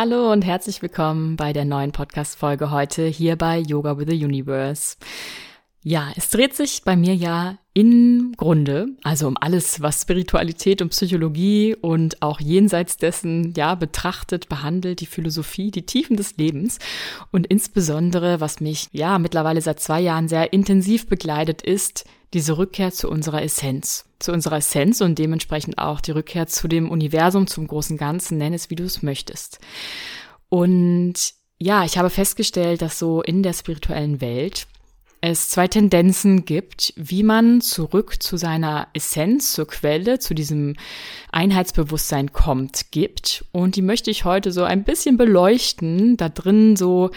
Hallo und herzlich willkommen bei der neuen Podcast-Folge heute hier bei Yoga with the Universe. Ja, es dreht sich bei mir ja im Grunde, also um alles, was Spiritualität und Psychologie und auch jenseits dessen, ja, betrachtet, behandelt, die Philosophie, die Tiefen des Lebens und insbesondere, was mich, ja, mittlerweile seit zwei Jahren sehr intensiv begleitet, ist diese Rückkehr zu unserer Essenz. Zu unserer Essenz und dementsprechend auch die Rückkehr zu dem Universum, zum großen Ganzen, nenn es wie du es möchtest. Und ja, ich habe festgestellt, dass so in der spirituellen Welt es zwei Tendenzen gibt, wie man zurück zu seiner Essenz, zur Quelle, zu diesem Einheitsbewusstsein kommt, gibt. Und die möchte ich heute so ein bisschen beleuchten, da drin so,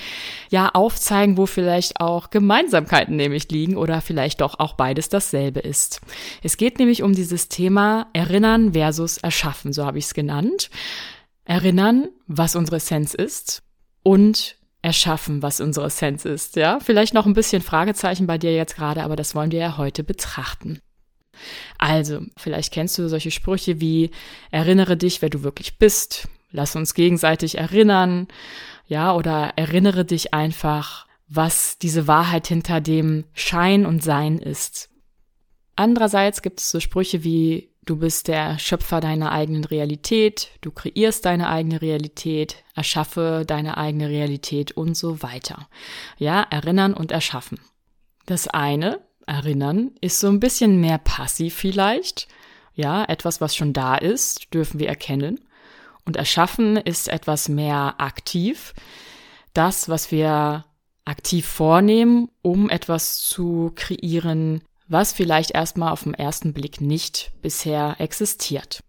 ja, aufzeigen, wo vielleicht auch Gemeinsamkeiten nämlich liegen oder vielleicht doch auch beides dasselbe ist. Es geht nämlich um dieses Thema Erinnern versus Erschaffen, so habe ich es genannt. Erinnern, was unsere Essenz ist und erschaffen, was unsere Essenz ist, ja? Vielleicht noch ein bisschen Fragezeichen bei dir jetzt gerade, aber das wollen wir ja heute betrachten. Also, vielleicht kennst du solche Sprüche wie erinnere dich, wer du wirklich bist, lass uns gegenseitig erinnern, ja, oder erinnere dich einfach, was diese Wahrheit hinter dem Schein und Sein ist. Andererseits gibt es so Sprüche wie Du bist der Schöpfer deiner eigenen Realität, du kreierst deine eigene Realität, erschaffe deine eigene Realität und so weiter. Ja, erinnern und erschaffen. Das eine, erinnern, ist so ein bisschen mehr passiv vielleicht. Ja, etwas, was schon da ist, dürfen wir erkennen. Und erschaffen ist etwas mehr aktiv. Das, was wir aktiv vornehmen, um etwas zu kreieren, was vielleicht erstmal auf den ersten Blick nicht bisher existiert.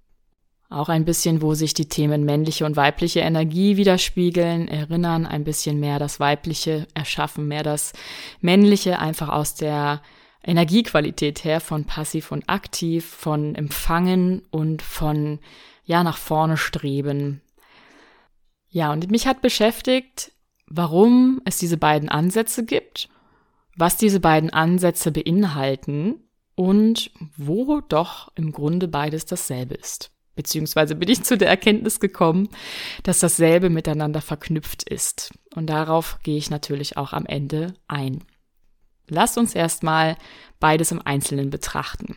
Auch ein bisschen, wo sich die Themen männliche und weibliche Energie widerspiegeln, erinnern ein bisschen mehr das Weibliche, erschaffen mehr das Männliche, einfach aus der Energiequalität her von passiv und aktiv, von empfangen und von ja nach vorne streben. Ja, und mich hat beschäftigt, warum es diese beiden Ansätze gibt was diese beiden Ansätze beinhalten und wo doch im Grunde beides dasselbe ist. Beziehungsweise bin ich zu der Erkenntnis gekommen, dass dasselbe miteinander verknüpft ist. Und darauf gehe ich natürlich auch am Ende ein. Lass uns erstmal beides im Einzelnen betrachten.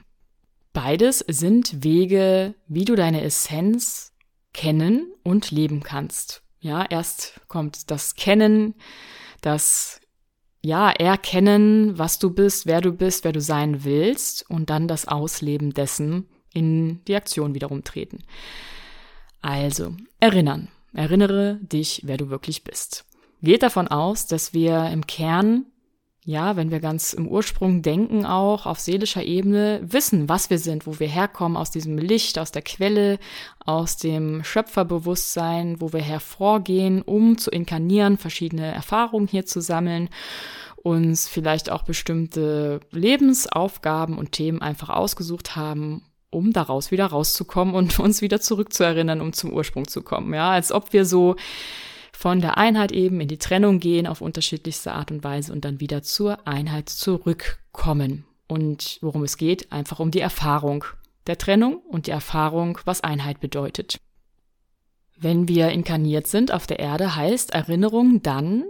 Beides sind Wege, wie du deine Essenz kennen und leben kannst. Ja, erst kommt das Kennen, das ja, erkennen, was du bist, wer du bist, wer du sein willst und dann das Ausleben dessen in die Aktion wiederum treten. Also, erinnern. Erinnere dich, wer du wirklich bist. Geht davon aus, dass wir im Kern ja, wenn wir ganz im Ursprung denken, auch auf seelischer Ebene, wissen, was wir sind, wo wir herkommen, aus diesem Licht, aus der Quelle, aus dem Schöpferbewusstsein, wo wir hervorgehen, um zu inkarnieren, verschiedene Erfahrungen hier zu sammeln, uns vielleicht auch bestimmte Lebensaufgaben und Themen einfach ausgesucht haben, um daraus wieder rauszukommen und uns wieder zurückzuerinnern, um zum Ursprung zu kommen. Ja, als ob wir so von der Einheit eben in die Trennung gehen auf unterschiedlichste Art und Weise und dann wieder zur Einheit zurückkommen. Und worum es geht, einfach um die Erfahrung der Trennung und die Erfahrung, was Einheit bedeutet. Wenn wir inkarniert sind auf der Erde, heißt Erinnerung dann,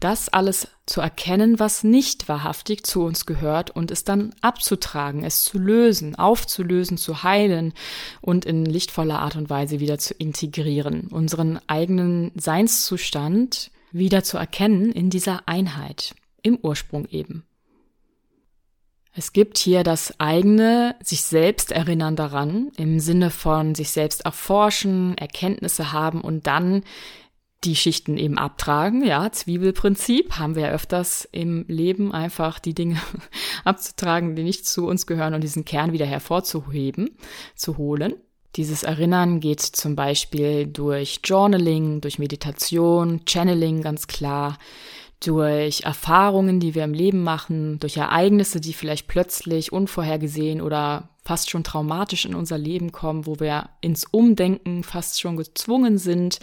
das alles zu erkennen, was nicht wahrhaftig zu uns gehört und es dann abzutragen, es zu lösen, aufzulösen, zu heilen und in lichtvoller Art und Weise wieder zu integrieren, unseren eigenen Seinszustand wieder zu erkennen in dieser Einheit, im Ursprung eben. Es gibt hier das eigene sich selbst erinnern daran, im Sinne von sich selbst erforschen, Erkenntnisse haben und dann die Schichten eben abtragen. Ja, Zwiebelprinzip haben wir ja öfters im Leben einfach die Dinge abzutragen, die nicht zu uns gehören und diesen Kern wieder hervorzuheben, zu holen. Dieses Erinnern geht zum Beispiel durch Journaling, durch Meditation, Channeling ganz klar, durch Erfahrungen, die wir im Leben machen, durch Ereignisse, die vielleicht plötzlich unvorhergesehen oder fast schon traumatisch in unser Leben kommen, wo wir ins Umdenken fast schon gezwungen sind,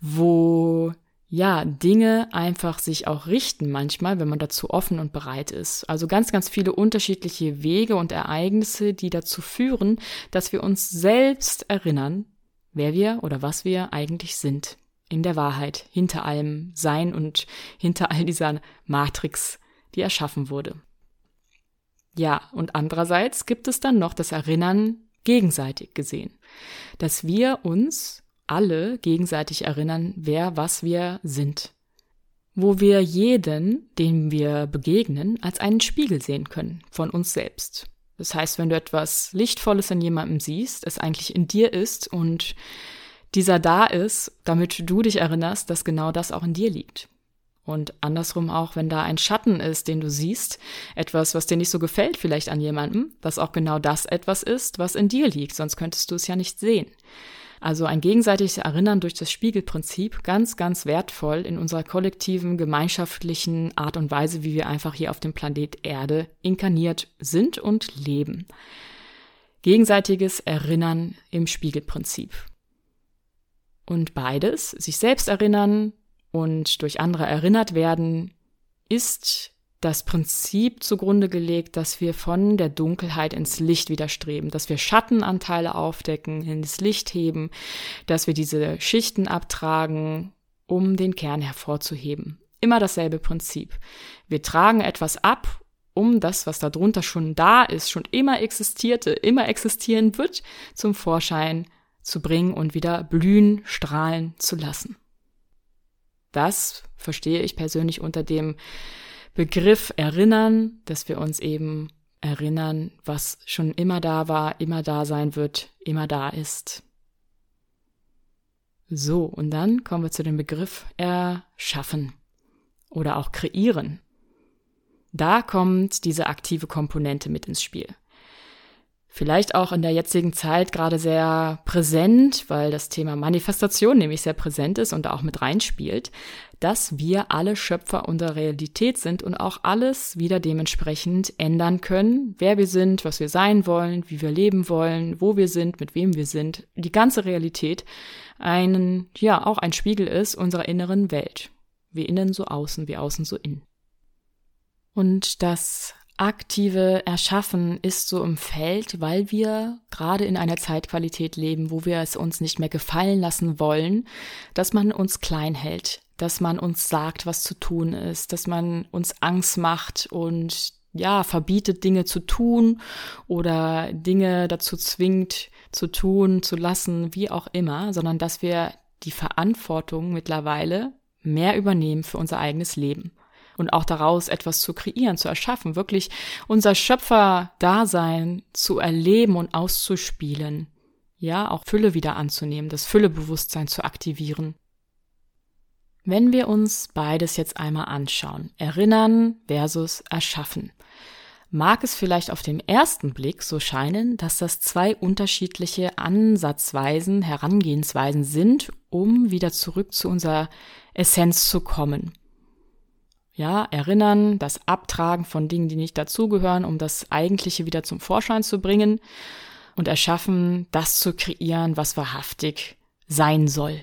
wo ja, Dinge einfach sich auch richten manchmal, wenn man dazu offen und bereit ist. Also ganz, ganz viele unterschiedliche Wege und Ereignisse, die dazu führen, dass wir uns selbst erinnern, wer wir oder was wir eigentlich sind in der Wahrheit, hinter allem Sein und hinter all dieser Matrix, die erschaffen wurde. Ja, und andererseits gibt es dann noch das Erinnern gegenseitig gesehen, dass wir uns alle gegenseitig erinnern, wer was wir sind, wo wir jeden, dem wir begegnen, als einen Spiegel sehen können von uns selbst. Das heißt, wenn du etwas Lichtvolles in jemandem siehst, es eigentlich in dir ist und dieser da ist, damit du dich erinnerst, dass genau das auch in dir liegt. Und andersrum auch, wenn da ein Schatten ist, den du siehst, etwas, was dir nicht so gefällt vielleicht an jemandem, dass auch genau das etwas ist, was in dir liegt, sonst könntest du es ja nicht sehen. Also ein gegenseitiges Erinnern durch das Spiegelprinzip, ganz, ganz wertvoll in unserer kollektiven, gemeinschaftlichen Art und Weise, wie wir einfach hier auf dem Planet Erde inkarniert sind und leben. Gegenseitiges Erinnern im Spiegelprinzip. Und beides, sich selbst erinnern und durch andere erinnert werden, ist das Prinzip zugrunde gelegt, dass wir von der Dunkelheit ins Licht widerstreben, dass wir Schattenanteile aufdecken, ins Licht heben, dass wir diese Schichten abtragen, um den Kern hervorzuheben. Immer dasselbe Prinzip. Wir tragen etwas ab, um das, was darunter schon da ist, schon immer existierte, immer existieren wird, zum Vorschein zu bringen und wieder blühen, strahlen zu lassen. Das verstehe ich persönlich unter dem Begriff erinnern, dass wir uns eben erinnern, was schon immer da war, immer da sein wird, immer da ist. So, und dann kommen wir zu dem Begriff erschaffen oder auch kreieren. Da kommt diese aktive Komponente mit ins Spiel vielleicht auch in der jetzigen Zeit gerade sehr präsent, weil das Thema Manifestation nämlich sehr präsent ist und auch mit reinspielt, dass wir alle Schöpfer unserer Realität sind und auch alles wieder dementsprechend ändern können, wer wir sind, was wir sein wollen, wie wir leben wollen, wo wir sind, mit wem wir sind, die ganze Realität einen, ja, auch ein Spiegel ist unserer inneren Welt. Wie innen so außen, wie außen so innen. Und das aktive Erschaffen ist so im Feld, weil wir gerade in einer Zeitqualität leben, wo wir es uns nicht mehr gefallen lassen wollen, dass man uns klein hält, dass man uns sagt, was zu tun ist, dass man uns Angst macht und ja, verbietet Dinge zu tun oder Dinge dazu zwingt zu tun, zu lassen, wie auch immer, sondern dass wir die Verantwortung mittlerweile mehr übernehmen für unser eigenes Leben und auch daraus etwas zu kreieren, zu erschaffen, wirklich unser Schöpfer-Dasein zu erleben und auszuspielen. Ja, auch Fülle wieder anzunehmen, das Füllebewusstsein zu aktivieren. Wenn wir uns beides jetzt einmal anschauen, erinnern versus erschaffen, mag es vielleicht auf den ersten Blick so scheinen, dass das zwei unterschiedliche Ansatzweisen, Herangehensweisen sind, um wieder zurück zu unserer Essenz zu kommen. Ja, erinnern, das Abtragen von Dingen, die nicht dazugehören, um das Eigentliche wieder zum Vorschein zu bringen und erschaffen, das zu kreieren, was wahrhaftig sein soll.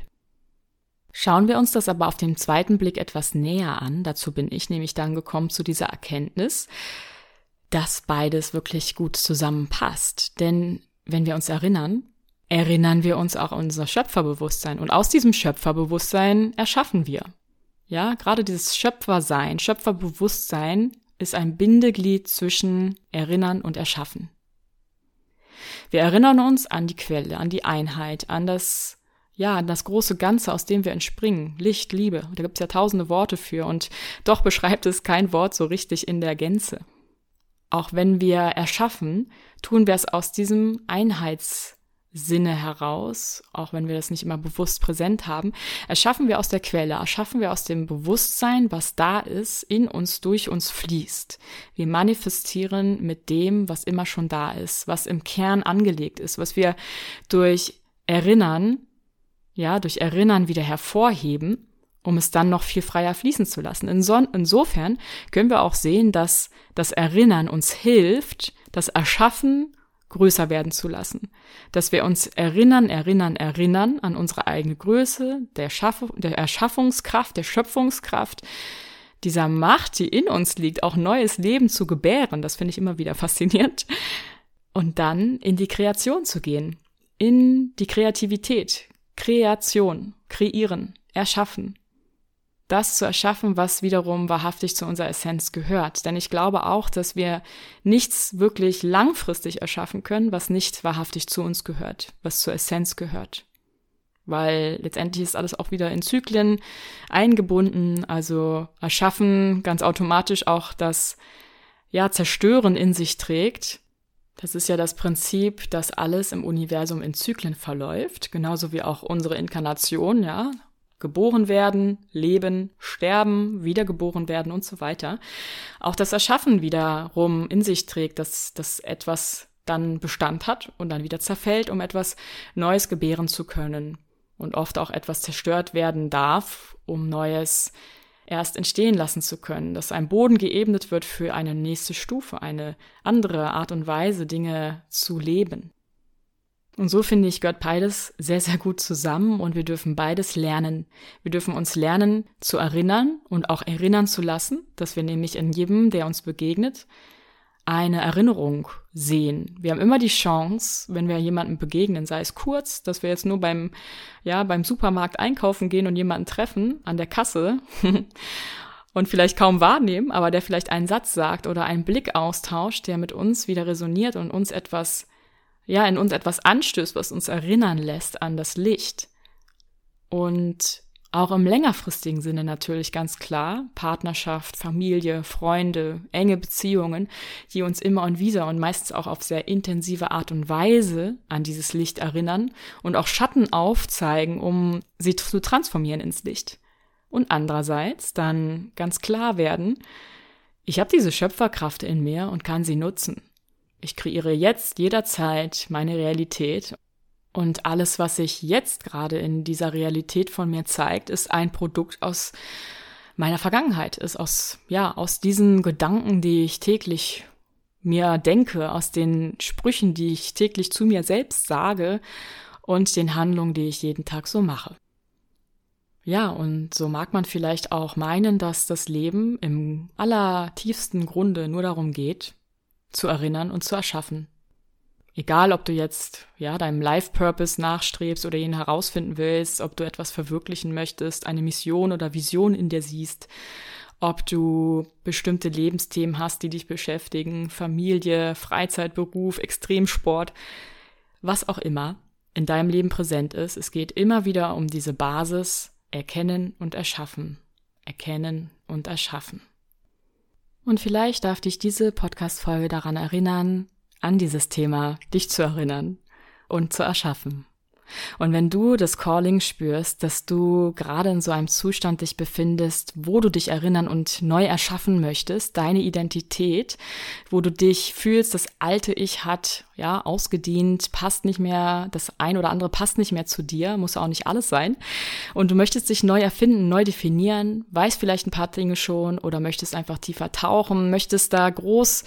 Schauen wir uns das aber auf den zweiten Blick etwas näher an. Dazu bin ich nämlich dann gekommen zu dieser Erkenntnis, dass beides wirklich gut zusammenpasst. Denn wenn wir uns erinnern, erinnern wir uns auch an unser Schöpferbewusstsein. Und aus diesem Schöpferbewusstsein erschaffen wir. Ja, gerade dieses Schöpfersein, Schöpferbewusstsein ist ein Bindeglied zwischen Erinnern und Erschaffen. Wir erinnern uns an die Quelle, an die Einheit, an das, ja, an das große Ganze, aus dem wir entspringen. Licht, Liebe. Da gibt es ja tausende Worte für und doch beschreibt es kein Wort so richtig in der Gänze. Auch wenn wir erschaffen, tun wir es aus diesem Einheits Sinne heraus, auch wenn wir das nicht immer bewusst präsent haben, erschaffen wir aus der Quelle, erschaffen wir aus dem Bewusstsein, was da ist, in uns, durch uns fließt. Wir manifestieren mit dem, was immer schon da ist, was im Kern angelegt ist, was wir durch Erinnern, ja, durch Erinnern wieder hervorheben, um es dann noch viel freier fließen zu lassen. Insofern können wir auch sehen, dass das Erinnern uns hilft, das Erschaffen größer werden zu lassen. Dass wir uns erinnern, erinnern, erinnern an unsere eigene Größe, der, Schaff der Erschaffungskraft, der Schöpfungskraft, dieser Macht, die in uns liegt, auch neues Leben zu gebären. Das finde ich immer wieder faszinierend. Und dann in die Kreation zu gehen, in die Kreativität, Kreation, kreieren, erschaffen. Das zu erschaffen, was wiederum wahrhaftig zu unserer Essenz gehört. Denn ich glaube auch, dass wir nichts wirklich langfristig erschaffen können, was nicht wahrhaftig zu uns gehört, was zur Essenz gehört. Weil letztendlich ist alles auch wieder in Zyklen eingebunden, also erschaffen ganz automatisch auch das ja, Zerstören in sich trägt. Das ist ja das Prinzip, dass alles im Universum in Zyklen verläuft, genauso wie auch unsere Inkarnation, ja. Geboren werden, leben, sterben, wiedergeboren werden und so weiter. Auch das Erschaffen wiederum in sich trägt, dass, dass etwas dann Bestand hat und dann wieder zerfällt, um etwas Neues gebären zu können. Und oft auch etwas zerstört werden darf, um Neues erst entstehen lassen zu können, dass ein Boden geebnet wird für eine nächste Stufe, eine andere Art und Weise, Dinge zu leben. Und so finde ich, gehört beides sehr, sehr gut zusammen und wir dürfen beides lernen. Wir dürfen uns lernen zu erinnern und auch erinnern zu lassen, dass wir nämlich in jedem, der uns begegnet, eine Erinnerung sehen. Wir haben immer die Chance, wenn wir jemandem begegnen, sei es kurz, dass wir jetzt nur beim, ja, beim Supermarkt einkaufen gehen und jemanden treffen an der Kasse und vielleicht kaum wahrnehmen, aber der vielleicht einen Satz sagt oder einen Blick austauscht, der mit uns wieder resoniert und uns etwas, ja, in uns etwas anstößt, was uns erinnern lässt an das Licht. Und auch im längerfristigen Sinne natürlich ganz klar. Partnerschaft, Familie, Freunde, enge Beziehungen, die uns immer und wieder und meistens auch auf sehr intensive Art und Weise an dieses Licht erinnern und auch Schatten aufzeigen, um sie zu transformieren ins Licht. Und andererseits dann ganz klar werden, ich habe diese Schöpferkraft in mir und kann sie nutzen. Ich kreiere jetzt jederzeit meine Realität und alles, was sich jetzt gerade in dieser Realität von mir zeigt, ist ein Produkt aus meiner Vergangenheit, ist aus, ja, aus diesen Gedanken, die ich täglich mir denke, aus den Sprüchen, die ich täglich zu mir selbst sage und den Handlungen, die ich jeden Tag so mache. Ja, und so mag man vielleicht auch meinen, dass das Leben im allertiefsten Grunde nur darum geht, zu erinnern und zu erschaffen. Egal, ob du jetzt ja deinem Life Purpose nachstrebst oder ihn herausfinden willst, ob du etwas verwirklichen möchtest, eine Mission oder Vision in dir siehst, ob du bestimmte Lebensthemen hast, die dich beschäftigen, Familie, Freizeit, Beruf, Extremsport, was auch immer in deinem Leben präsent ist. Es geht immer wieder um diese Basis erkennen und erschaffen. Erkennen und erschaffen. Und vielleicht darf dich diese Podcast-Folge daran erinnern, an dieses Thema dich zu erinnern und zu erschaffen. Und wenn du das Calling spürst, dass du gerade in so einem Zustand dich befindest, wo du dich erinnern und neu erschaffen möchtest, deine Identität, wo du dich fühlst, das alte Ich hat, ja, ausgedient, passt nicht mehr, das ein oder andere passt nicht mehr zu dir, muss auch nicht alles sein. Und du möchtest dich neu erfinden, neu definieren, weißt vielleicht ein paar Dinge schon oder möchtest einfach tiefer tauchen, möchtest da groß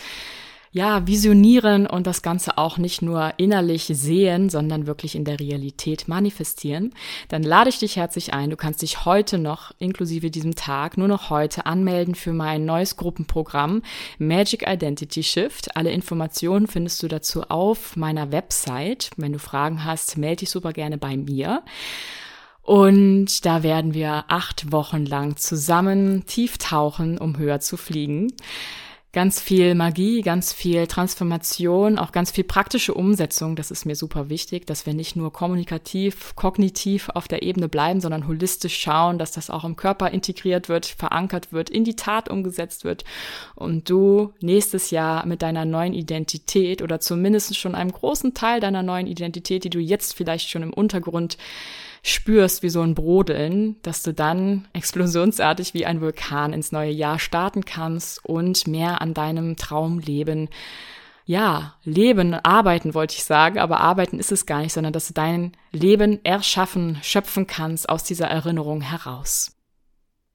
ja, visionieren und das Ganze auch nicht nur innerlich sehen, sondern wirklich in der Realität manifestieren, dann lade ich dich herzlich ein. Du kannst dich heute noch, inklusive diesem Tag, nur noch heute anmelden für mein neues Gruppenprogramm Magic Identity Shift. Alle Informationen findest du dazu auf meiner Website. Wenn du Fragen hast, melde dich super gerne bei mir. Und da werden wir acht Wochen lang zusammen tief tauchen, um höher zu fliegen ganz viel Magie, ganz viel Transformation, auch ganz viel praktische Umsetzung. Das ist mir super wichtig, dass wir nicht nur kommunikativ, kognitiv auf der Ebene bleiben, sondern holistisch schauen, dass das auch im Körper integriert wird, verankert wird, in die Tat umgesetzt wird und du nächstes Jahr mit deiner neuen Identität oder zumindest schon einem großen Teil deiner neuen Identität, die du jetzt vielleicht schon im Untergrund spürst wie so ein Brodeln, dass du dann explosionsartig wie ein Vulkan ins neue Jahr starten kannst und mehr an deinem Traumleben ja, leben, arbeiten wollte ich sagen, aber arbeiten ist es gar nicht, sondern dass du dein Leben erschaffen, schöpfen kannst aus dieser Erinnerung heraus.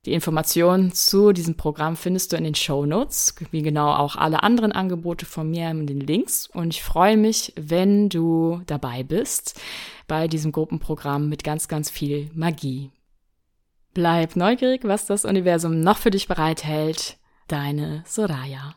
Die Informationen zu diesem Programm findest du in den Show Notes, wie genau auch alle anderen Angebote von mir in den Links. Und ich freue mich, wenn du dabei bist bei diesem Gruppenprogramm mit ganz, ganz viel Magie. Bleib neugierig, was das Universum noch für dich bereithält. Deine Soraya.